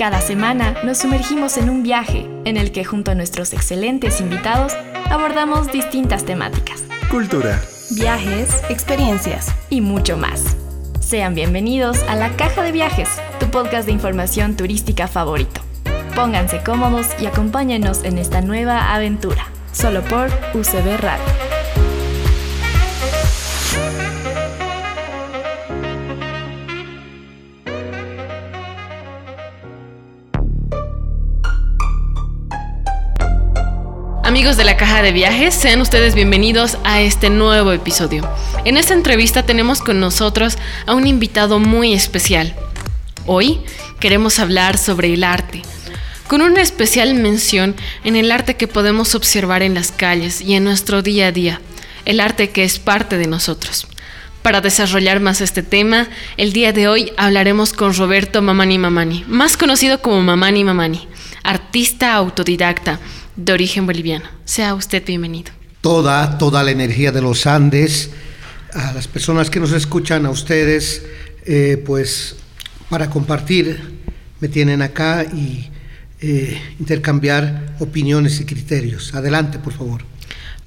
Cada semana nos sumergimos en un viaje en el que junto a nuestros excelentes invitados abordamos distintas temáticas. Cultura, Viajes, experiencias y mucho más. Sean bienvenidos a La Caja de Viajes, tu podcast de información turística favorito. Pónganse cómodos y acompáñenos en esta nueva aventura, solo por UCB Radio. Amigos de la caja de viajes, sean ustedes bienvenidos a este nuevo episodio. En esta entrevista tenemos con nosotros a un invitado muy especial. Hoy queremos hablar sobre el arte, con una especial mención en el arte que podemos observar en las calles y en nuestro día a día, el arte que es parte de nosotros. Para desarrollar más este tema, el día de hoy hablaremos con Roberto Mamani Mamani, más conocido como Mamani Mamani, artista autodidacta de origen boliviano. Sea usted bienvenido. toda, toda la energía de los Andes, a las personas que nos escuchan, a ustedes, eh, pues para compartir, me tienen acá y eh, intercambiar opiniones y criterios. Adelante, por favor.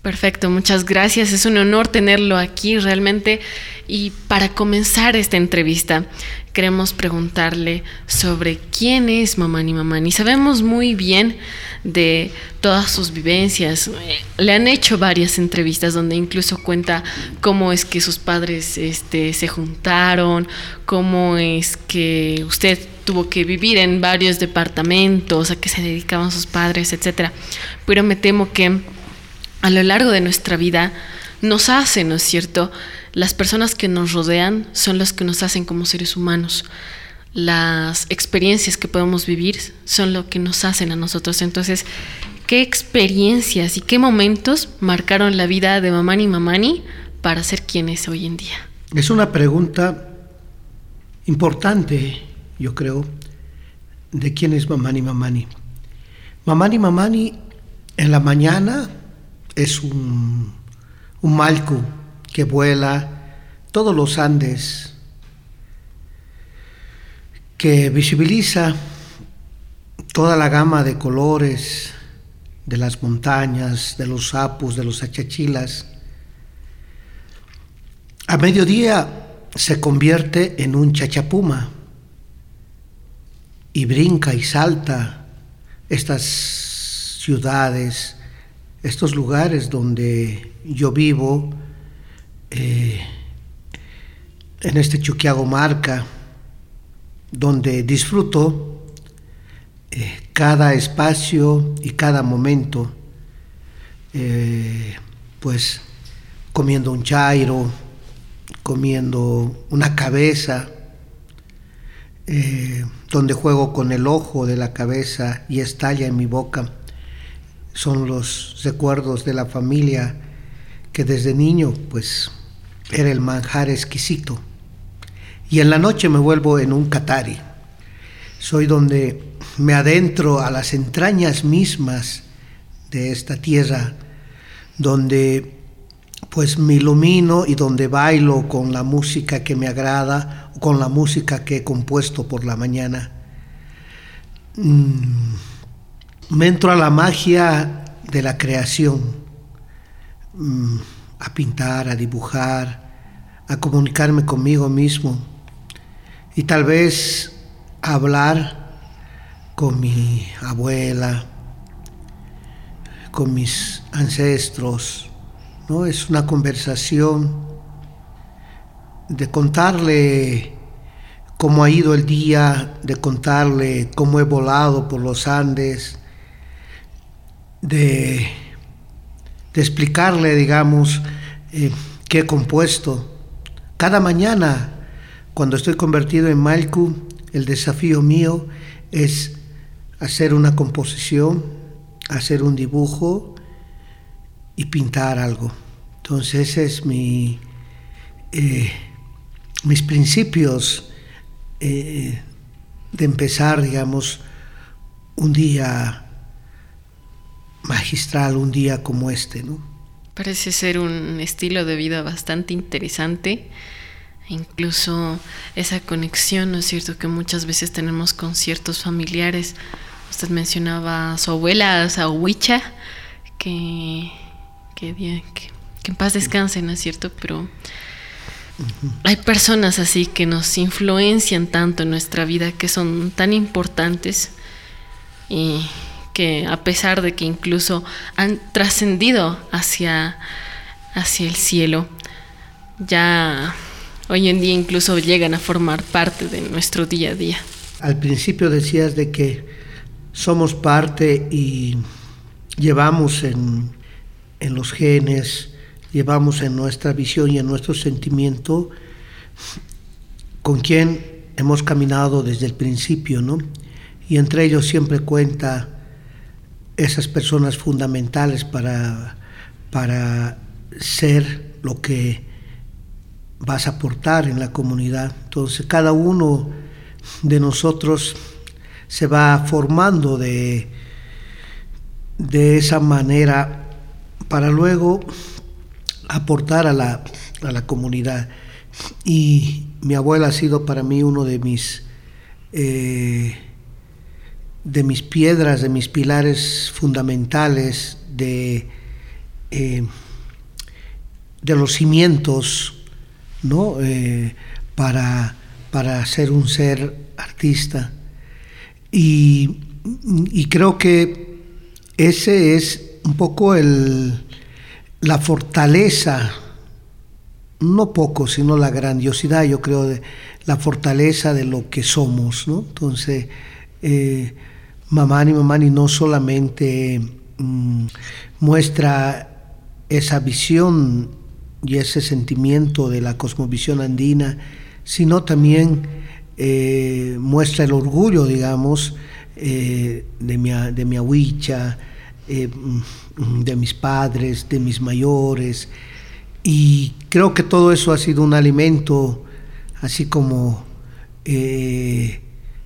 Perfecto, muchas gracias. Es un honor tenerlo aquí realmente. Y para comenzar esta entrevista, queremos preguntarle sobre quién es Mamani Mamani. Sabemos muy bien de todas sus vivencias. Le han hecho varias entrevistas donde incluso cuenta cómo es que sus padres este, se juntaron, cómo es que usted tuvo que vivir en varios departamentos, a qué se dedicaban sus padres, etcétera. Pero me temo que a lo largo de nuestra vida nos hace, ¿no es cierto? Las personas que nos rodean son las que nos hacen como seres humanos. Las experiencias que podemos vivir son lo que nos hacen a nosotros. Entonces, ¿qué experiencias y qué momentos marcaron la vida de Mamani Mamani para ser quien es hoy en día? Es una pregunta importante, yo creo, de quién es Mamani Mamani. Mamani Mamani en la mañana es un, un malco que vuela todos los Andes, que visibiliza toda la gama de colores de las montañas, de los sapos, de los achachilas. A mediodía se convierte en un chachapuma y brinca y salta estas ciudades, estos lugares donde yo vivo, eh, en este Chuquiago Marca, donde disfruto eh, cada espacio y cada momento, eh, pues comiendo un chairo, comiendo una cabeza, donde juego con el ojo de la cabeza y estalla en mi boca. Son los recuerdos de la familia que desde niño pues era el manjar exquisito. Y en la noche me vuelvo en un catari. Soy donde me adentro a las entrañas mismas de esta tierra, donde pues me ilumino y donde bailo con la música que me agrada, con la música que he compuesto por la mañana. Mm, me entro a la magia de la creación, mm, a pintar, a dibujar, a comunicarme conmigo mismo y tal vez a hablar con mi abuela, con mis ancestros, ¿no? Es una conversación de contarle cómo ha ido el día, de contarle cómo he volado por los Andes, de, explicarle, digamos, eh, qué he compuesto. Cada mañana, cuando estoy convertido en Malku, el desafío mío es hacer una composición, hacer un dibujo y pintar algo. Entonces ese es mi, eh, mis principios eh, de empezar, digamos, un día magistral, un día como este, ¿no? Parece ser un estilo de vida bastante interesante incluso esa conexión, ¿no es cierto?, que muchas veces tenemos con ciertos familiares. Usted mencionaba a su abuela, a su huicha, que, que, que, en paz descanse, ¿no es cierto? Pero hay personas así que nos influencian tanto en nuestra vida, que son tan importantes y que a pesar de que incluso han trascendido hacia, hacia el cielo, ya hoy en día incluso llegan a formar parte de nuestro día a día. Al principio decías de que somos parte y llevamos en, en los genes, llevamos en nuestra visión y en nuestro sentimiento con quien hemos caminado desde el principio, ¿no? Y entre ellos siempre cuenta esas personas fundamentales para, para ser lo que vas a aportar en la comunidad. Entonces cada uno de nosotros se va formando de, de esa manera para luego aportar a la, a la comunidad. Y mi abuela ha sido para mí uno de mis, eh, de mis piedras, de mis pilares fundamentales, de, eh, de los cimientos ¿no? Eh, para, para ser un ser artista. Y, y, creo que ese es un poco el, la fortaleza, no poco, sino la grandiosidad, yo creo, de la fortaleza de lo que somos. ¿no? Entonces, eh, Mamani Mamani no solamente mm, muestra esa visión y ese sentimiento de la cosmovisión andina, sino también eh, muestra el orgullo, digamos, eh, de, mi, de mi eh, mm, de mis padres, de mis mayores, y creo que todo eso ha sido un alimento, así como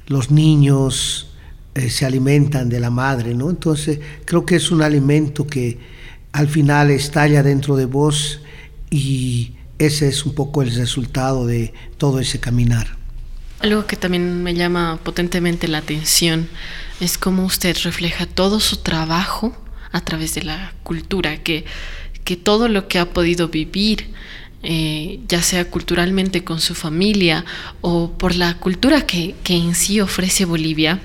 los niños se alimentan de la madre, ¿no? Entonces creo que es un alimento que al final estalla dentro de vos y ese es un poco el resultado de todo ese caminar. Algo que también me llama potentemente la atención es cómo usted refleja todo su trabajo a través de la cultura, que, que todo lo que ha podido vivir, eh, ya sea culturalmente con su familia o por la cultura que, que en sí ofrece Bolivia,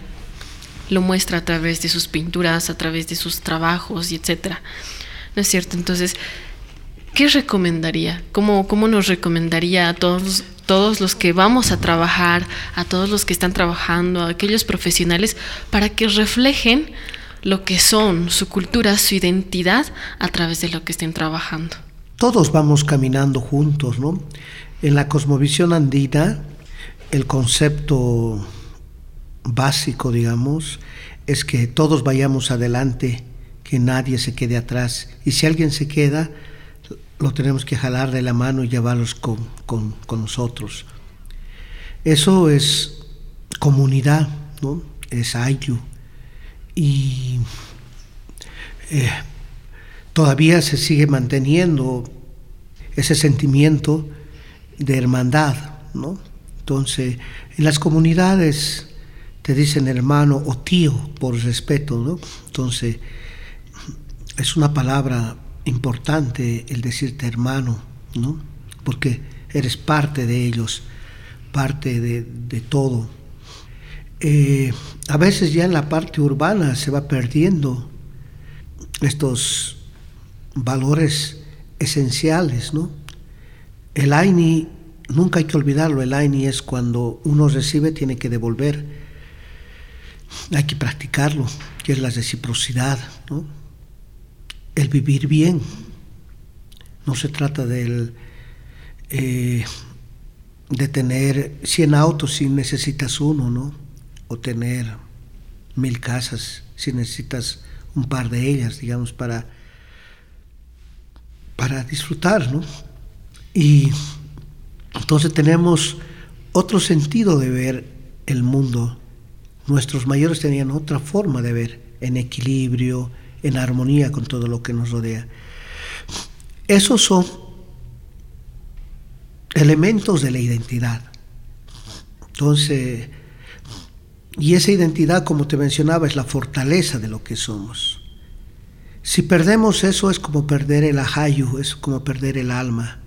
lo muestra a través de sus pinturas, a través de sus trabajos y etcétera. ¿No es cierto? Entonces, ¿qué recomendaría? ¿Cómo, cómo nos recomendaría a todos, todos los que vamos a trabajar, a todos los que están trabajando, a aquellos profesionales, para que reflejen lo que son, su cultura, su identidad a través de lo que estén trabajando? Todos vamos caminando juntos, ¿no? En la cosmovisión andina, el concepto básico, digamos, es que todos vayamos adelante, que nadie se quede atrás. Y si alguien se queda, lo tenemos que jalar de la mano y llevarlos con, nosotros. Eso es comunidad, ¿no? es ayu. Y eh, todavía se sigue manteniendo ese sentimiento de hermandad. ¿no? Entonces, en las comunidades te dicen hermano o tío por respeto. ¿no? Entonces, es una palabra importante el decirte hermano, ¿no? Porque eres parte de ellos, parte de, todo. Eh, a veces ya en la parte urbana se va perdiendo estos valores esenciales, ¿no? El AINI, nunca hay que olvidarlo, el AINI es cuando uno recibe, tiene que devolver. Hay que practicarlo, que es la reciprocidad, el vivir bien. No se trata del, eh, de tener 100 autos si necesitas uno, ¿no? O tener mil casas si necesitas un par de ellas, digamos, para, para disfrutar, ¿no? Y entonces tenemos otro sentido de ver el mundo. Nuestros mayores tenían otra forma de ver, en equilibrio, en armonía con todo lo que nos rodea. Esos son elementos de la identidad. Entonces, y esa identidad, como te mencionaba, es la fortaleza de lo que somos. Si perdemos eso es como perder el ajayu, es como perder el alma.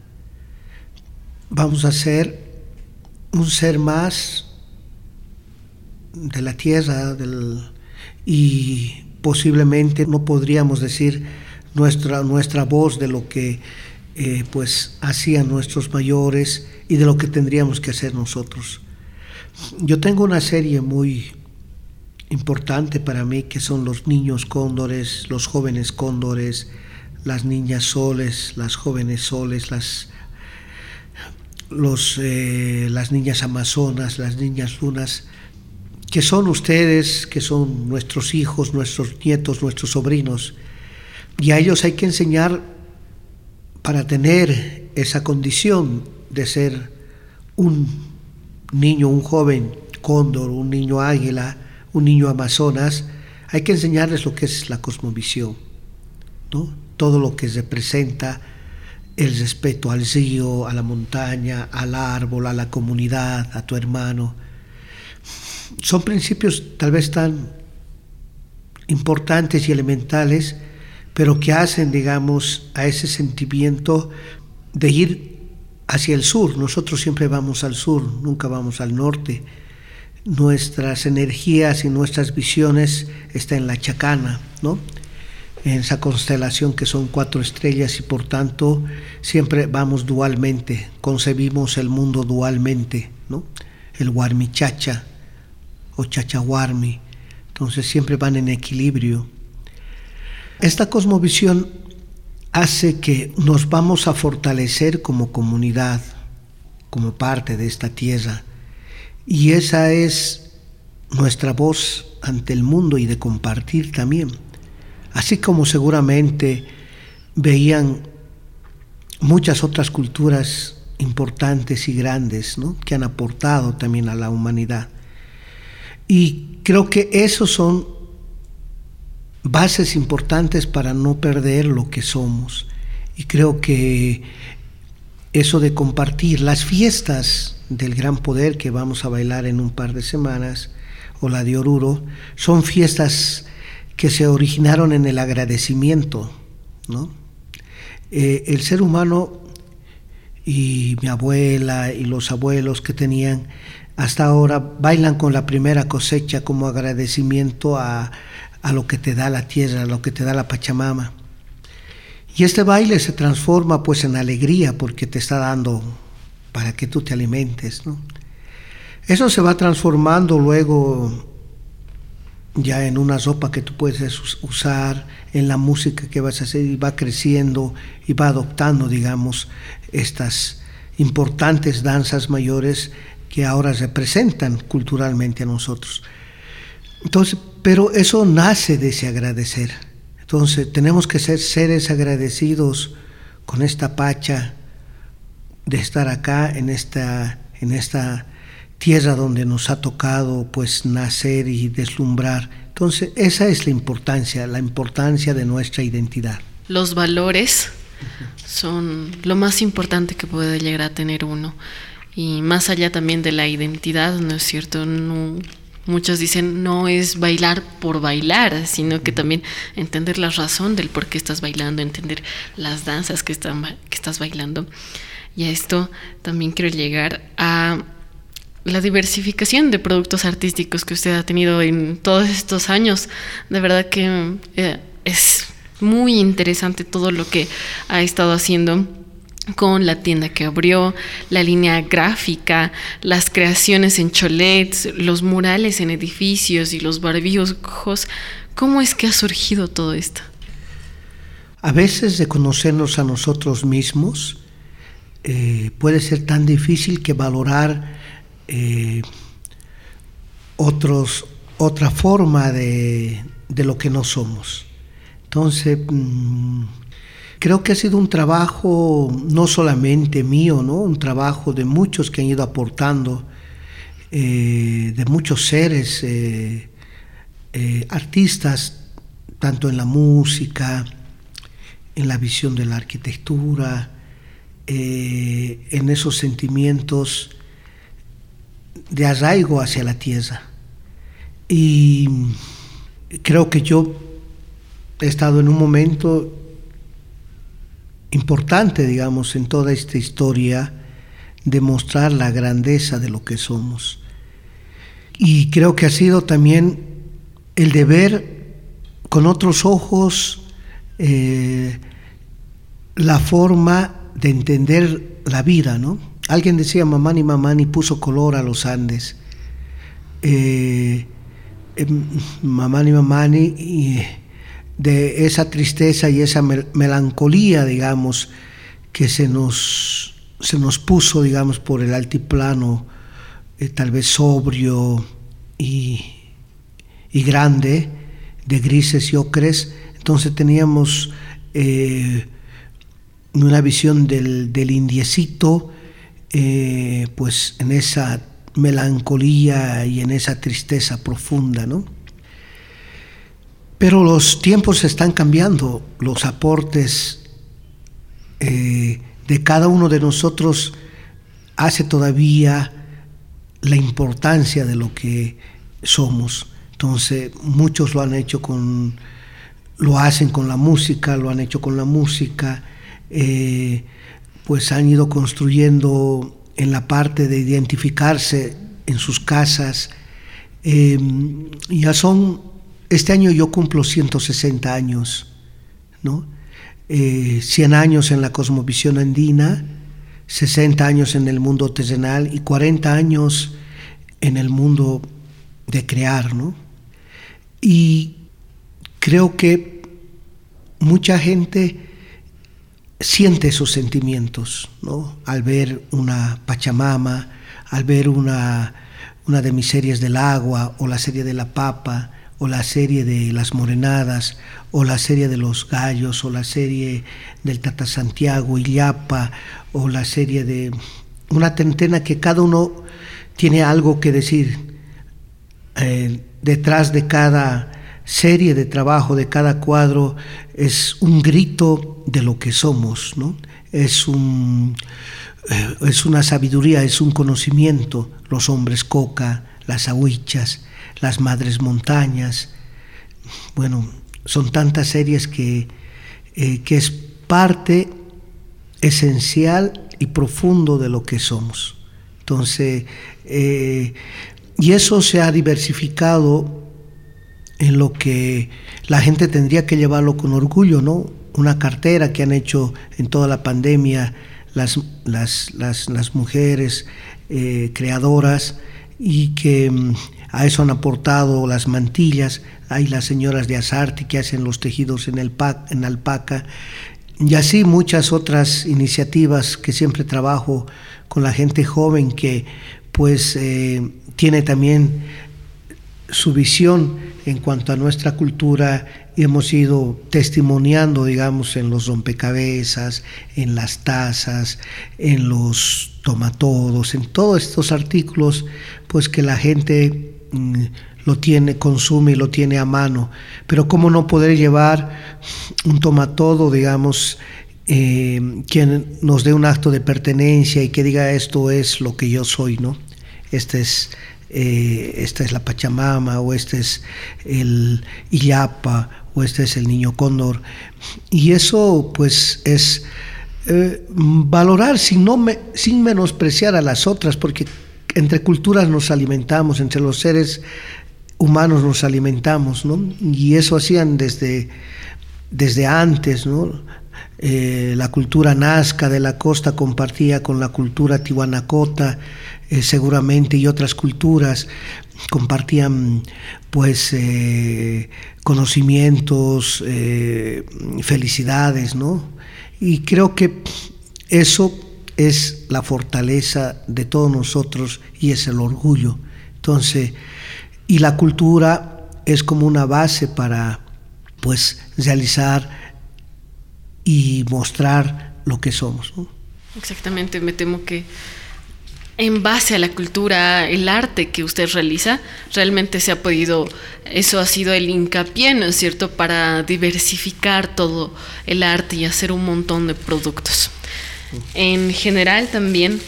Vamos a ser un ser más de la tierra y posiblemente no podríamos decir nuestra, nuestra voz de lo que eh, pues hacían nuestros mayores y de lo que tendríamos que hacer nosotros. Yo tengo una serie muy importante para mí que son los niños cóndores, los jóvenes cóndores, las niñas soles, las jóvenes soles, las, los, eh, las niñas amazonas, las niñas lunas, que son ustedes, que son nuestros hijos, nuestros nietos, nuestros sobrinos. Y a ellos hay que enseñar para tener esa condición de ser un niño, un joven cóndor, un niño águila, un niño amazonas, hay que enseñarles lo que es la cosmovisión, ¿no? todo lo que representa el respeto al río, a la montaña, al árbol, a la comunidad, a tu hermano. Son principios tal vez tan importantes y elementales, pero que hacen, digamos, a ese sentimiento de ir hacia el sur. Nosotros siempre vamos al sur, nunca vamos al norte. Nuestras energías y nuestras visiones están en la chacana, ¿no? En esa constelación que son cuatro estrellas y por tanto siempre vamos dualmente, concebimos el mundo dualmente, ¿no? El Chacha o chachahuarmi, entonces siempre van en equilibrio. Esta cosmovisión hace que nos vamos a fortalecer como comunidad, como parte de esta tierra. Y esa es nuestra voz ante el mundo y de compartir también. Así como seguramente veían muchas otras culturas importantes y grandes ¿no? que han aportado también a la humanidad. Y creo que esos son bases importantes para no perder lo que somos. Y creo que eso de compartir las fiestas del gran poder que vamos a bailar en un par de semanas, o la de Oruro, son fiestas que se originaron en el agradecimiento. ¿no? Eh, el ser humano y mi abuela y los abuelos que tenían hasta ahora bailan con la primera cosecha como agradecimiento a, a lo que te da la tierra, a lo que te da la Pachamama. Y este baile se transforma pues en alegría porque te está dando para que tú te alimentes. Eso se va transformando luego ya en una sopa que tú puedes usar, en la música que vas a hacer y va creciendo y va adoptando, digamos, estas importantes danzas mayores que ahora representan culturalmente a nosotros. Entonces, pero eso nace de ese agradecer. Entonces, tenemos que ser seres agradecidos con esta pacha de estar acá en esta, en esta tierra donde nos ha tocado pues nacer y deslumbrar. Entonces, esa es la importancia, la importancia de nuestra identidad. Los valores son lo más importante que puede llegar a tener uno. Y más allá también de la identidad, ¿no es cierto? No, Muchos dicen no es bailar por bailar, sino que también entender la razón del por qué estás bailando, entender las danzas que, están, que estás bailando. Y a esto también quiero llegar a la diversificación de productos artísticos que usted ha tenido en todos estos años. De verdad que eh, es muy interesante todo lo que ha estado haciendo con la tienda que abrió, la línea gráfica, las creaciones en cholets, los murales en edificios y los barbijos. ¿Cómo es que ha surgido todo esto? A veces de conocernos a nosotros mismos eh, puede ser tan difícil que valorar eh, otros, otra forma de, lo que no somos. Entonces, mm, Creo que ha sido un trabajo no solamente mío, ¿no? un trabajo de muchos que han ido aportando, eh, de muchos seres, eh, eh, artistas, tanto en la música, en la visión de la arquitectura, en esos sentimientos de arraigo hacia la tierra. Y creo que yo he estado en un momento importante, digamos, en toda esta historia de mostrar la grandeza de lo que somos. Y creo que ha sido también el de ver con otros ojos eh, la forma de entender la vida, ¿no? Alguien decía Mamani Mamani puso color a los Andes. Eh, em, Mamani Mamani de esa tristeza y esa melancolía, digamos, que se nos, se nos puso, digamos, por el altiplano, eh, tal vez sobrio y, y, grande, de grises y ocres. Entonces teníamos eh, una visión del, del indiecito, eh, pues en esa melancolía y en esa tristeza profunda, ¿no? Pero los tiempos están cambiando, los aportes eh, de cada uno de nosotros hace todavía la importancia de lo que somos. Entonces, muchos lo han hecho con, lo hacen con la música, lo han hecho con la música, eh, pues han ido construyendo en la parte de identificarse en sus casas. Eh, ya son este año yo cumplo 160 años, ¿no? 100 eh, años en la cosmovisión andina, 60 años en el mundo terrenal y 40 años en el mundo de crear, ¿no? Y creo que mucha gente siente esos sentimientos, ¿no? Al ver una Pachamama, al ver una, una de mis series del agua o la serie de la papa, o la serie de las morenadas, o la serie de los gallos, o la serie del Tata Santiago, Illapa, o la serie de una tentena que cada uno tiene algo que decir. Eh, detrás de cada serie de trabajo, de cada cuadro, es un grito de lo que somos, ¿no? Es un eh, es una sabiduría, es un conocimiento, los hombres coca, las ahuichas, las Madres Montañas. Bueno, son tantas series que, eh, que es parte esencial y profundo de lo que somos. Entonces, eh, y eso se ha diversificado en lo que la gente tendría que llevarlo con orgullo, ¿no? Una cartera que han hecho en toda la pandemia las, las, las, mujeres eh, creadoras y que mm, a eso han aportado las mantillas, hay las señoras de Asarte que hacen los tejidos en, el en alpaca, y así muchas otras iniciativas que siempre trabajo con la gente joven que pues eh, tiene también su visión en cuanto a nuestra cultura y hemos ido testimoniando, digamos, en los rompecabezas, en las tazas, en los tomatodos, en todos estos artículos, pues que la gente Mm, lo tiene, consume y lo tiene a mano. Pero cómo no poder llevar un tomatodo, digamos, eh, quien nos dé un acto de pertenencia y que diga esto es lo que yo soy, ¿no? Este es, eh, esta es la Pachamama, o este es el Illapa, o este es el niño cóndor. Y eso, pues, es eh, valorar sin, no sin menospreciar a las otras, porque entre culturas nos alimentamos, entre los seres humanos nos alimentamos, ¿no? Y eso hacían desde, desde antes, ¿no? Eh, la cultura nazca de la costa compartía con la cultura tihuanacota, eh, seguramente, y otras culturas compartían pues eh, conocimientos, felicidades, ¿no? Y creo que eso es la fortaleza de todos nosotros y es el orgullo. Entonces, y la cultura es como una base para pues realizar y mostrar lo que somos. Exactamente, me temo que en base a la cultura, el arte que usted realiza, realmente se ha podido, eso ha sido el hincapié, ¿no es cierto?, para diversificar todo el arte y hacer un montón de productos. En general también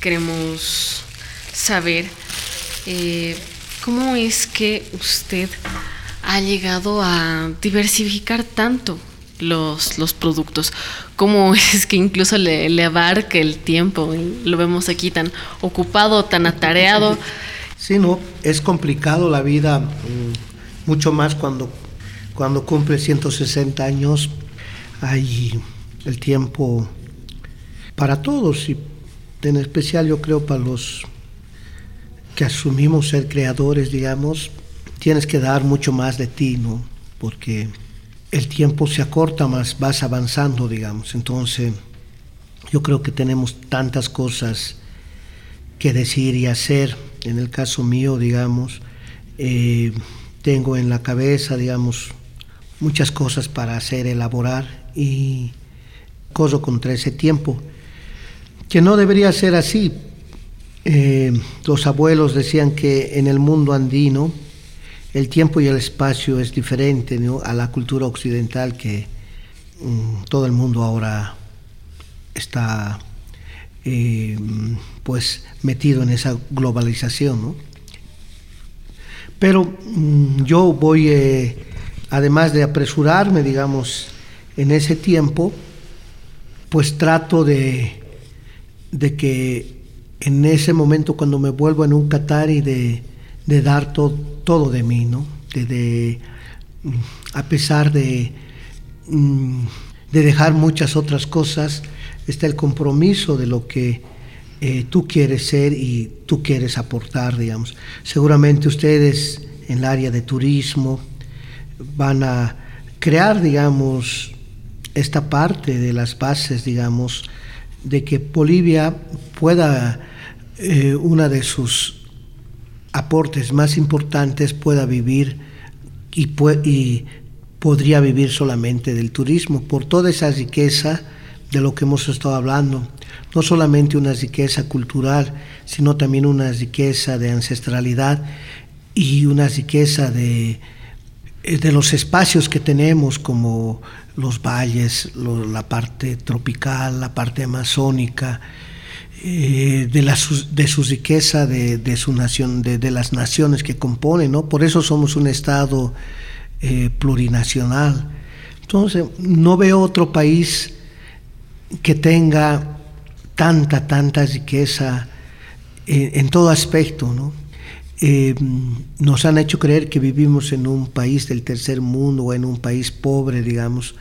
queremos saber eh, cómo es que usted ha llegado a diversificar tanto los, los productos. ¿Cómo es que incluso le, le abarca el tiempo? Lo vemos aquí tan ocupado, tan atareado. Sí, no, es complicado la vida, mm, mucho más cuando, cuando cumple 160 años. Hay el tiempo para todos y en especial yo creo para los que asumimos ser creadores, digamos, tienes que dar mucho más de ti, ¿no? Porque el tiempo se acorta más, vas avanzando, digamos. Entonces, yo creo que tenemos tantas cosas que decir y hacer. En el caso mío, digamos, eh, tengo en la cabeza, digamos, muchas cosas para hacer, elaborar y corro contra ese tiempo, que no debería ser así. Eh, los abuelos decían que en el mundo andino, el tiempo y el espacio es diferente a la cultura occidental que mm, todo el mundo ahora está eh, pues metido en esa globalización. Pero mm, yo voy, eh, además de apresurarme, digamos, en ese tiempo, pues trato de, de que en ese momento cuando me vuelvo en un Qatar y de de dar todo de mí, ¿no? De, mm, a pesar de, mm, de dejar muchas otras cosas, está el compromiso de lo que eh, tú quieres ser y tú quieres aportar, digamos. Seguramente ustedes en el área de turismo van a crear, digamos, esta parte de las bases, digamos, de que Bolivia pueda, eh, una de sus aportes más importantes pueda vivir y, podría vivir solamente del turismo, por toda esa riqueza de lo que hemos estado hablando, no solamente una riqueza cultural, sino también una riqueza de ancestralidad y una riqueza de, de los espacios que tenemos como los valles, la parte tropical, la parte amazónica, eh, de, la, de su riqueza, de, su nación, de, las naciones que componen, ¿no? Por eso somos un Estado eh, plurinacional. Entonces, no veo otro país que tenga tanta, tanta riqueza eh, en todo aspecto, ¿no? nos han hecho creer que vivimos en un país del tercer mundo o en un país pobre, digamos,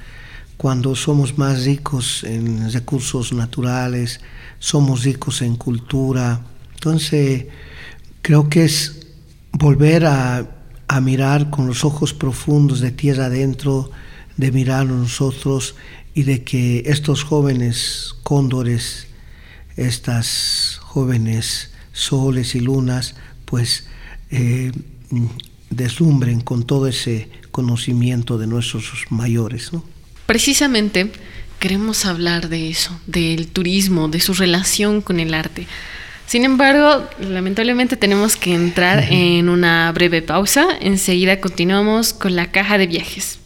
cuando somos más ricos en recursos naturales, somos ricos en cultura. Entonces, creo que es volver a, mirar con los ojos profundos de tierra adentro, de mirar a nosotros y de que estos jóvenes cóndores, estas jóvenes soles y lunas, pues eh, deslumbren con todo ese conocimiento de nuestros mayores. Precisamente queremos hablar de eso, del turismo, de su relación con el arte. Sin embargo, lamentablemente tenemos que entrar en una breve pausa. Enseguida continuamos con la caja de viajes.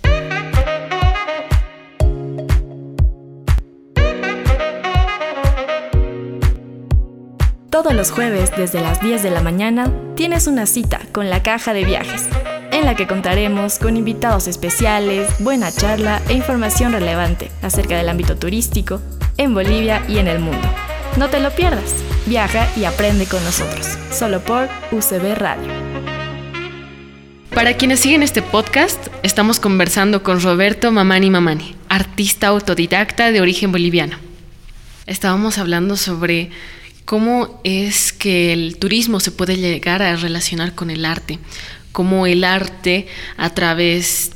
Todos los jueves desde las 10 de la mañana tienes una cita con la caja de viajes la que contaremos con invitados especiales, buena charla e información relevante acerca del ámbito turístico en Bolivia y en el mundo. No te lo pierdas, viaja y aprende con nosotros, solo por UCB Radio. Para quienes siguen este podcast, estamos conversando con Roberto Mamani Mamani, artista autodidacta de origen boliviano. Estábamos hablando sobre cómo es que el turismo se puede llegar a relacionar con el arte, cómo el arte a través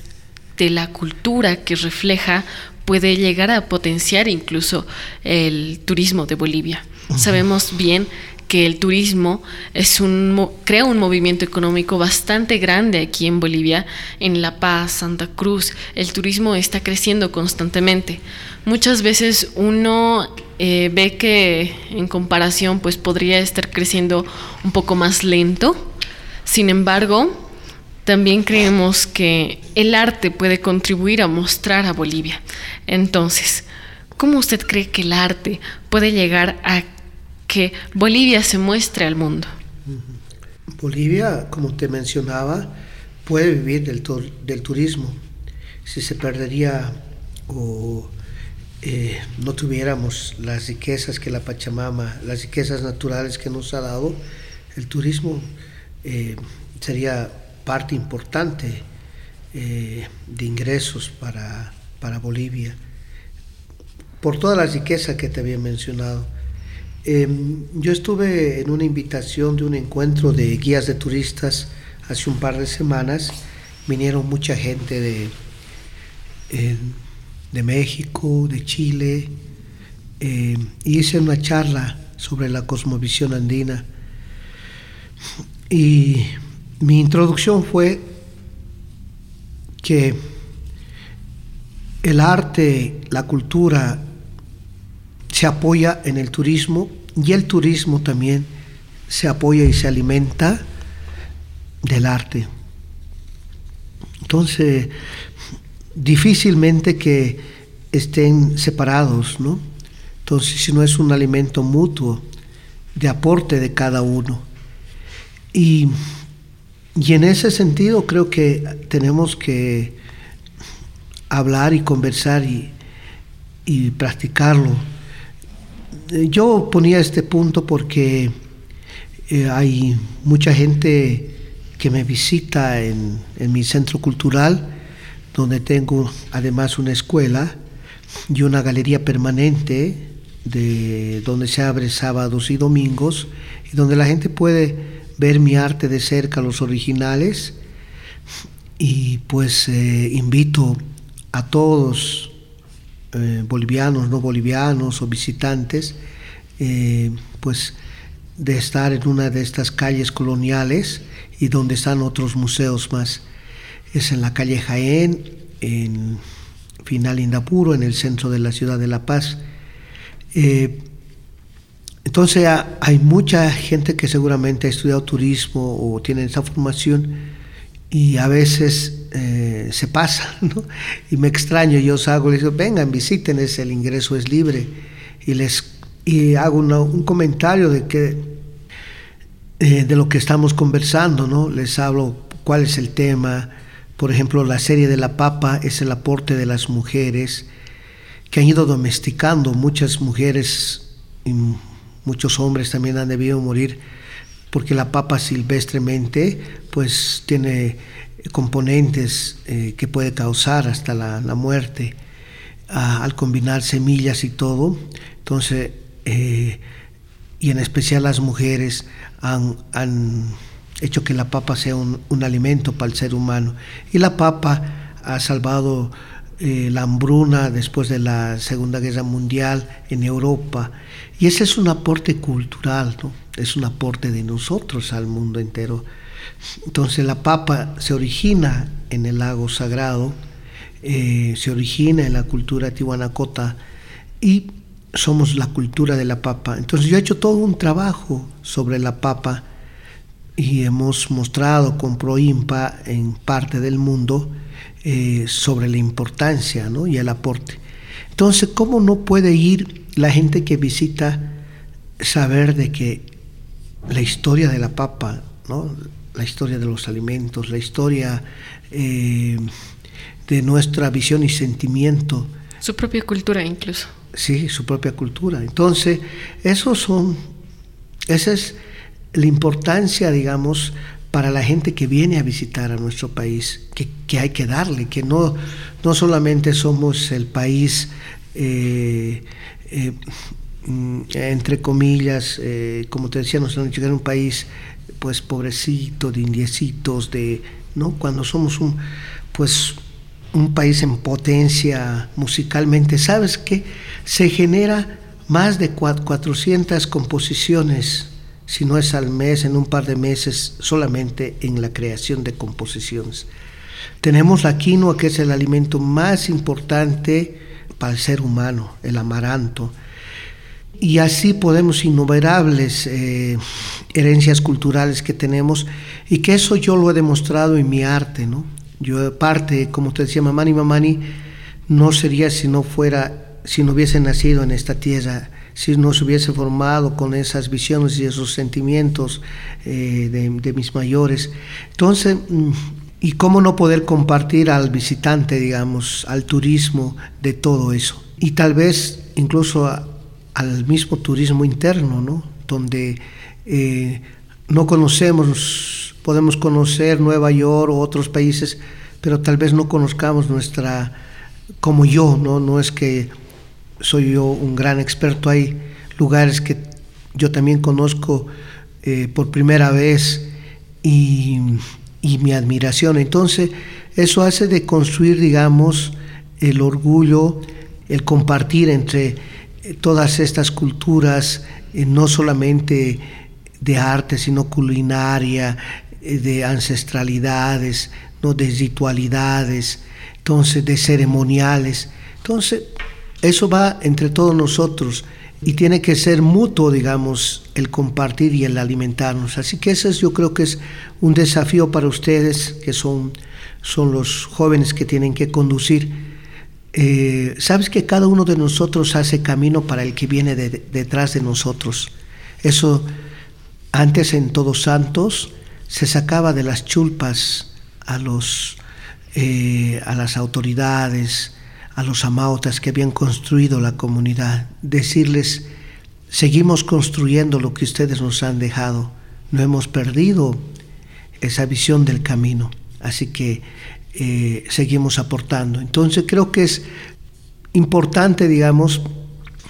de la cultura que refleja puede llegar a potenciar incluso el turismo de Bolivia. Sabemos bien que el turismo es un, crea un movimiento económico bastante grande aquí en Bolivia, en La Paz, Santa Cruz. El turismo está creciendo constantemente. Muchas veces uno eh, ve que en comparación pues podría estar creciendo un poco más lento. Sin embargo, también creemos que el arte puede contribuir a mostrar a Bolivia. Entonces, ¿cómo usted cree que el arte puede llegar a que Bolivia se muestre al mundo? Bolivia, como te mencionaba, puede vivir del, del turismo. Si se perdería o eh, no tuviéramos las riquezas que la Pachamama, las riquezas naturales que nos ha dado, el turismo eh, sería parte importante eh, de ingresos para, para, Bolivia, por toda la riqueza que te había mencionado. Em, yo estuve en una invitación de un encuentro de guías de turistas hace un par de semanas, vinieron mucha gente de de México, de Chile, eh, hice una charla sobre la cosmovisión andina. Y mi introducción fue que el arte, la cultura, se apoya en el turismo y el turismo también se apoya y se alimenta del arte. Entonces, difícilmente que estén separados, ¿no? Entonces, si no es un alimento mutuo, de aporte de cada uno. Y, en ese sentido creo que tenemos que hablar y conversar y, y practicarlo. Yo ponía este punto porque eh, hay mucha gente que me visita en, en mi centro cultural, donde tengo además una escuela y una galería permanente de donde se abre sábados y domingos y donde la gente puede ver mi arte de cerca, los originales y pues eh, invito a todos eh, bolivianos, no bolivianos o visitantes eh, pues de estar en una de estas calles coloniales y donde están otros museos más es en la calle Jaén, en Final Indapuro, en el centro de la ciudad de La Paz. Entonces hay mucha gente que seguramente ha estudiado turismo o tiene esa formación y a veces eh, se pasa, ¿no? Y me extraño, yo salgo y les digo, vengan, visiten, el ingreso es libre. Y les y hago un comentario de que eh, de lo que estamos conversando, ¿no? Les hablo cuál es el tema, por ejemplo, la serie de la papa es el aporte de las mujeres que han ido domesticando. Muchas mujeres muchos hombres también han debido morir porque la papa silvestremente pues tiene componentes eh, que puede causar hasta la, muerte ah, al combinar semillas y todo. Entonces, eh, y en especial las mujeres han, han hecho que la papa sea un, alimento para el ser humano. Y la papa ha salvado eh, la hambruna después de la Segunda Guerra Mundial en Europa. Y ese es un aporte cultural, ¿no? es un aporte de nosotros al mundo entero. Entonces la papa se origina en el lago sagrado, eh, se origina en la cultura tihuanacota y somos la cultura de la papa. Entonces yo he hecho todo un trabajo sobre la papa y hemos mostrado con Proimpa en parte del mundo eh, sobre la importancia y el aporte. Entonces, ¿cómo no puede ir la gente que visita saber de que la historia de la papa, ¿no? la historia de los alimentos, la historia eh, de nuestra visión y sentimiento? Su propia cultura incluso. Sí, su propia cultura. Entonces, esos son, ese es la importancia, digamos, para la gente que viene a visitar a nuestro país, que, hay que darle, que no, no solamente somos el país, eh, eh, mm, entre comillas, eh, como te decía, nos han que un país pues pobrecito, de indiecitos, de, ¿no? Cuando somos un, pues, un país en potencia musicalmente, ¿sabes qué? Se genera más de 400 composiciones si no es al mes, en un par de meses, solamente en la creación de composiciones. Tenemos la quinoa, que es el alimento más importante para el ser humano, el amaranto. Y así podemos innumerables eh, herencias culturales que tenemos y que eso yo lo he demostrado en mi arte, ¿no? Yo parte, como te decía, Mamani Mamani no sería si no fuera si no hubiese nacido en esta tierra, si no se hubiese formado con esas visiones y esos sentimientos eh, de, mis mayores. Entonces, mm, ¿y cómo no poder compartir al visitante, digamos, al turismo de todo eso? Y tal vez incluso al mismo turismo interno, ¿no? Donde eh, no conocemos, podemos conocer Nueva York o otros países, pero tal vez no conozcamos nuestra, como yo, ¿no? No es que soy yo un gran experto, hay lugares que yo también conozco eh, por primera vez y, y, mi admiración. Entonces, eso hace de construir, digamos, el orgullo, el compartir entre eh, todas estas culturas, eh, no solamente de arte, sino culinaria, de ancestralidades, ¿no? de ritualidades, entonces de ceremoniales. Entonces, eso va entre todos nosotros y tiene que ser mutuo, digamos, el compartir y el alimentarnos. Así que ese yo creo que es un desafío para ustedes, que son, son los jóvenes que tienen que conducir. Eh, Sabes que cada uno de nosotros hace camino para el que viene detrás de nosotros. Eso antes en Todos Santos se sacaba de las chulpas a, los, eh, a las autoridades, a los amautas que habían construido la comunidad, decirles, seguimos construyendo lo que ustedes nos han dejado, no hemos perdido esa visión del camino, así que eh, seguimos aportando. Entonces creo que es importante, digamos,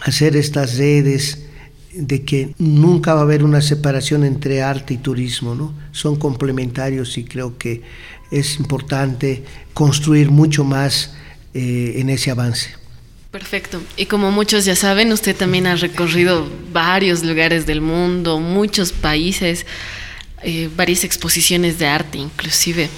hacer estas redes de que nunca va a haber una separación entre arte y turismo, ¿no? Son complementarios y creo que es importante construir mucho más eh, en ese avance. Perfecto. Y como muchos ya saben, usted también ha recorrido varios lugares del mundo, muchos países, eh, varias exposiciones de arte inclusive.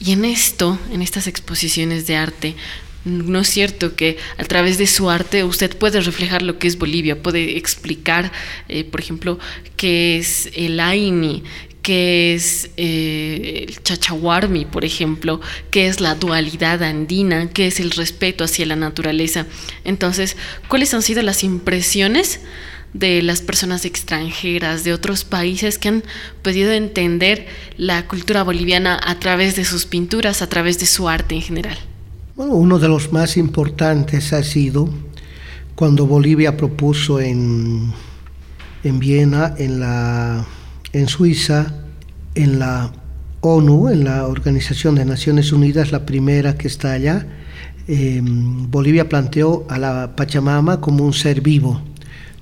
Y en esto, en estas exposiciones de arte, no es cierto que a través de su arte usted puede reflejar lo que es Bolivia, puede explicar, eh, por ejemplo, qué es el Aini, qué es eh, el chachahuarmi, por ejemplo, qué es la dualidad andina, qué es el respeto hacia la naturaleza. Entonces, ¿cuáles han sido las impresiones de las personas extranjeras de otros países que han podido entender la cultura boliviana a través de sus pinturas, a través de su arte en general? Bueno, uno de los más importantes ha sido cuando Bolivia propuso en, en Viena, en la en Suiza, en la ONU, en la Organización de Naciones Unidas, la primera que está allá, em, Bolivia planteó a la Pachamama como un ser vivo,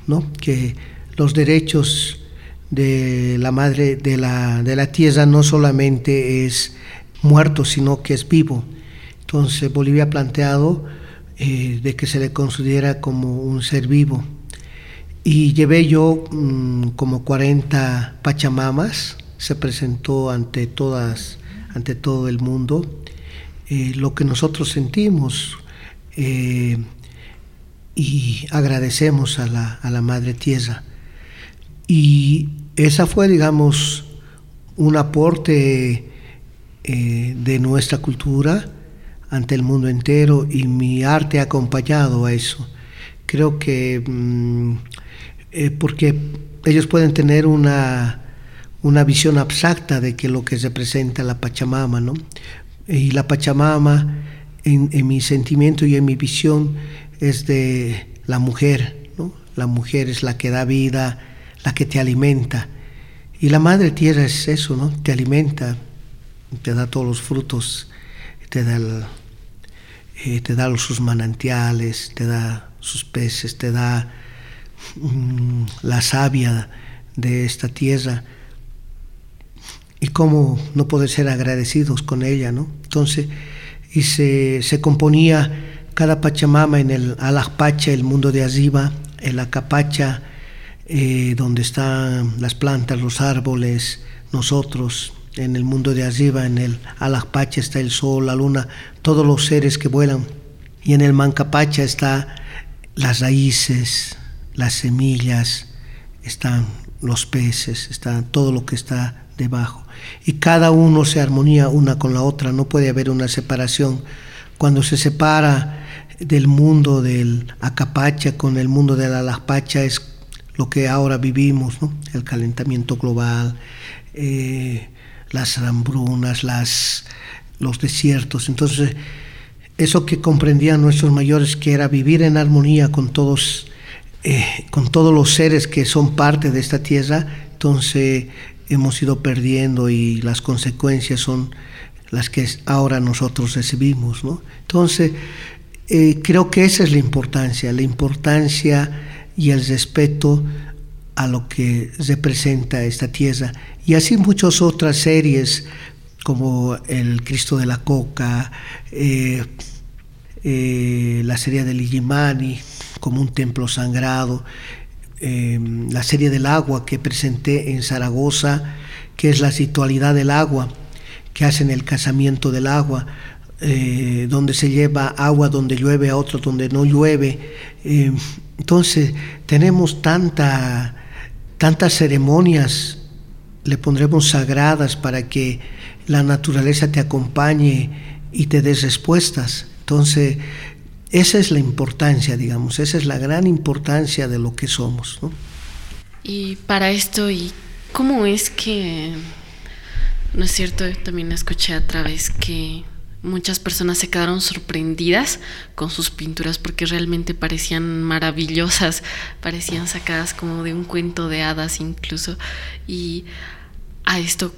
¿no? que los derechos de la madre de la, de la tierra no solamente es muerto, sino que es vivo. Entonces Bolivia ha planteado eh, de que se le considera como un ser vivo. Y llevé yo mm, como 40 Pachamamas, se presentó ante todas, ante todo el mundo, eh, lo que nosotros sentimos eh, y agradecemos a la, a la Madre Tierra. Y esa fue, digamos, un aporte eh, de nuestra cultura ante el mundo entero y mi arte ha acompañado a eso. Creo que mm, porque ellos pueden tener una, una visión abstracta de que lo que representa la Pachamama, ¿no? Y la Pachamama, en, mi sentimiento y en mi visión, es de la mujer, ¿no? La mujer es la que da vida, la que te alimenta. Y la Madre Tierra es eso, ¿no? Te alimenta, te da todos los frutos, te da, eh, te da sus manantiales, te da sus peces, te da la savia de esta tierra y cómo no poder ser agradecidos con ella, ¿no? Entonces, y se, componía cada Pachamama en el Alajpacha, el mundo de arriba, el Acapacha, eh, donde están las plantas, los árboles, nosotros, en el mundo de arriba, en el Alajpacha está el sol, la luna, todos los seres que vuelan, y en el Mancapacha está las raíces, las semillas, están los peces, está todo lo que está debajo. Y cada uno se armonía una con la otra, no puede haber una separación. Cuando se separa del mundo del acapacha con el mundo de la laspacha es lo que ahora vivimos, ¿no? el calentamiento global, eh, las hambrunas, las, los desiertos. Entonces, eso que comprendían nuestros mayores, que era vivir en armonía con todos, eh, con todos los seres que son parte de esta tierra, entonces hemos ido perdiendo y las consecuencias son las que ahora nosotros recibimos. ¿no? Entonces, eh, creo que esa es la importancia, la importancia y el respeto a lo que representa esta tierra. Y así muchas otras series como El Cristo de la Coca, eh, la serie de Ligimani, como un templo sangrado, la serie del agua que presenté en Zaragoza, que es la situalidad del agua, que hacen el casamiento del agua, eh, donde se lleva agua donde llueve, a otro donde no llueve. Eh, entonces, tenemos tanta, tantas ceremonias, le pondremos sagradas para que la naturaleza te acompañe y te des respuestas. Entonces, esa es la importancia, digamos, esa es la gran importancia de lo que somos. Y para esto, ¿y cómo es que, no es cierto, también escuché a través que Muchas personas se quedaron sorprendidas con sus pinturas porque realmente parecían maravillosas, parecían sacadas como de un cuento de hadas incluso. Y a esto,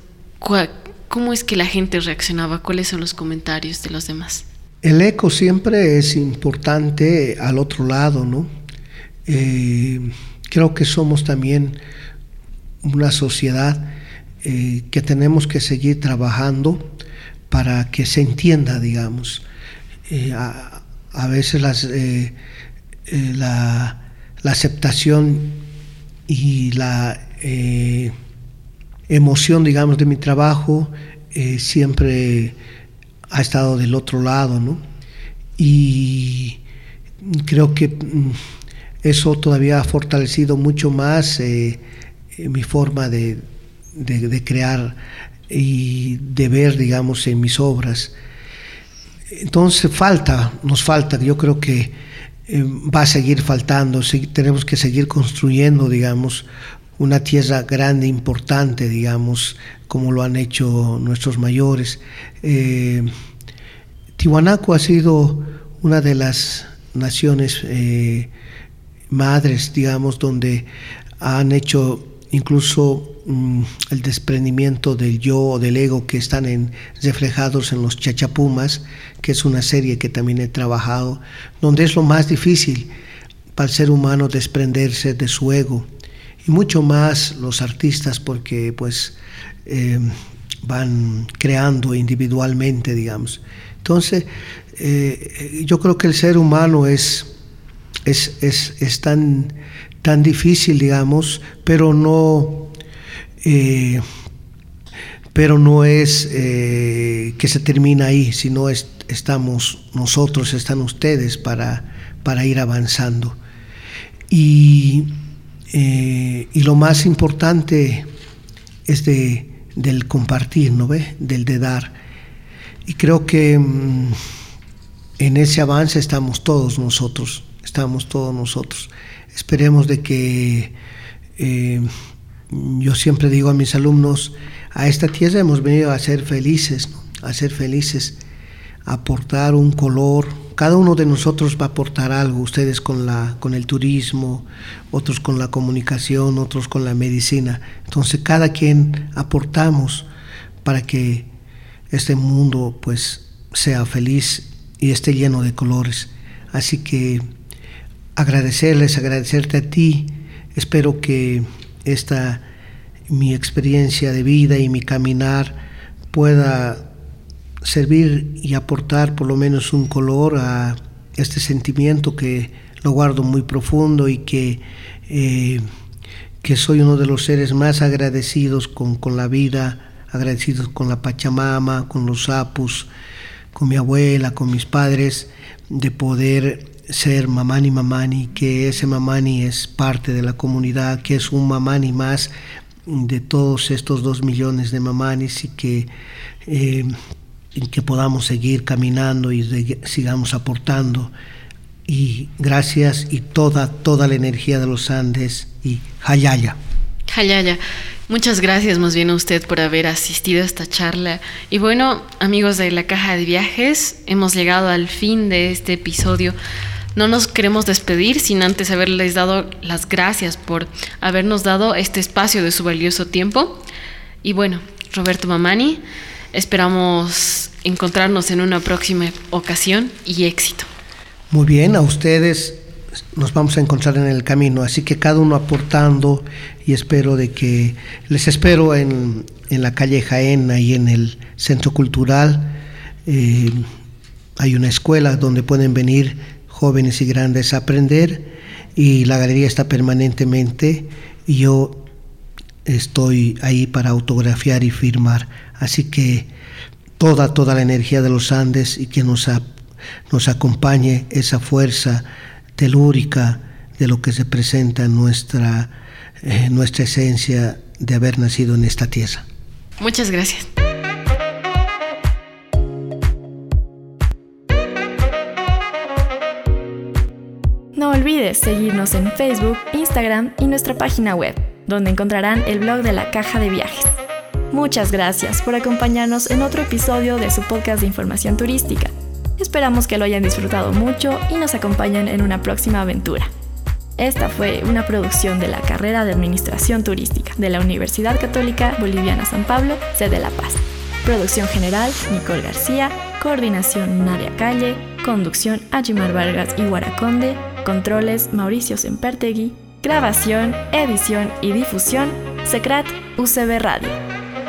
¿cómo es que la gente reaccionaba? ¿Cuáles son los comentarios de los demás? El eco siempre es importante al otro lado, ¿no? Eh, creo que somos también una sociedad eh, que tenemos que seguir trabajando para que se entienda, digamos. Eh, a, veces eh, la, aceptación y la emoción, digamos, de mi trabajo siempre ha estado del otro lado, ¿no? Y creo que mm, eso todavía ha fortalecido mucho más mi forma de, de crear y de ver, digamos, en mis obras. Entonces falta, nos falta, yo creo que eh, va a seguir faltando, tenemos que seguir construyendo, digamos, una tierra grande, importante, digamos, como lo han hecho nuestros mayores. Eh, Tiwanaku ha sido una de las naciones eh, madres, digamos, donde han hecho incluso mm, el desprendimiento del yo o del ego que están reflejados en los chachapumas, que es una serie que también he trabajado, donde es lo más difícil para el ser humano desprenderse de su ego y mucho más los artistas porque pues em, van creando individualmente, digamos. Entonces, eh, yo creo que el ser humano es, es, es, es tan tan difícil, digamos, pero no, eh, pero no es eh, que se termina ahí, sino estamos nosotros, están ustedes para, para ir avanzando. Y, eh, y lo más importante es de, del compartir, ¿no ve? Del de dar. Y creo que mm, en ese avance estamos todos nosotros, estamos todos nosotros. Esperemos de que, eh, yo siempre digo a mis alumnos, a esta tierra hemos venido a ser felices, a ser felices, a aportar un color. Cada uno de nosotros va a aportar algo, ustedes con, la, con el turismo, otros con la comunicación, otros con la medicina. Entonces cada quien aportamos para que este mundo pues sea feliz y esté lleno de colores. Así que agradecerles, agradecerte a ti. Espero que esta mi experiencia de vida y mi caminar pueda servir y aportar por lo menos un color a este sentimiento que lo guardo muy profundo y que, eh, que soy uno de los seres más agradecidos con, con la vida, agradecidos con la Pachamama, con los sapos, con mi abuela, con mis padres, de poder ser mamani mamani, que ese mamani es parte de la comunidad, que es un mamani más de todos estos dos millones de mamanis y que, eh, que podamos seguir caminando y sigamos aportando y gracias y toda, toda la energía de los Andes y Hayaya. Hayaya. Muchas gracias más bien a usted por haber asistido a esta charla. Y bueno, amigos de la Caja de Viajes, hemos llegado al fin de este episodio. No nos queremos despedir sin antes haberles dado las gracias por habernos dado este espacio de su valioso tiempo. Y bueno, Roberto Mamani, esperamos encontrarnos en una próxima ocasión y éxito. Muy bien, a ustedes nos vamos a encontrar en el camino, así que cada uno aportando y espero de que les espero en, la calle Jaena y en el centro cultural. Eh, hay una escuela donde pueden venir jóvenes y grandes a aprender y la galería está permanentemente yo estoy ahí para autografiar y firmar. Así que toda, toda la energía de los Andes y que nos, nos acompañe esa fuerza telúrica de lo que se presenta en nuestra, eh, nuestra esencia de haber nacido en esta tierra. Muchas gracias. No olvides seguirnos en Facebook, Instagram y nuestra página web, donde encontrarán el blog de la Caja de Viajes. Muchas gracias por acompañarnos en otro episodio de su podcast de información turística. Esperamos que lo hayan disfrutado mucho y nos acompañen en una próxima aventura. Esta fue una producción de la carrera de Administración Turística de la Universidad Católica Boliviana San Pablo, sede La Paz. Producción general, Nicole García. Coordinación, Nadia Calle. Conducción, Ajimar Vargas y Guaraconde. Controles, Mauricio Sempertegui. Grabación, edición y difusión, Secret UCB Radio.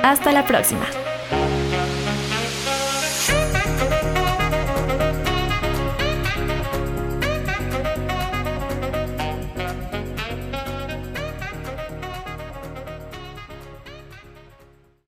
Hasta la próxima.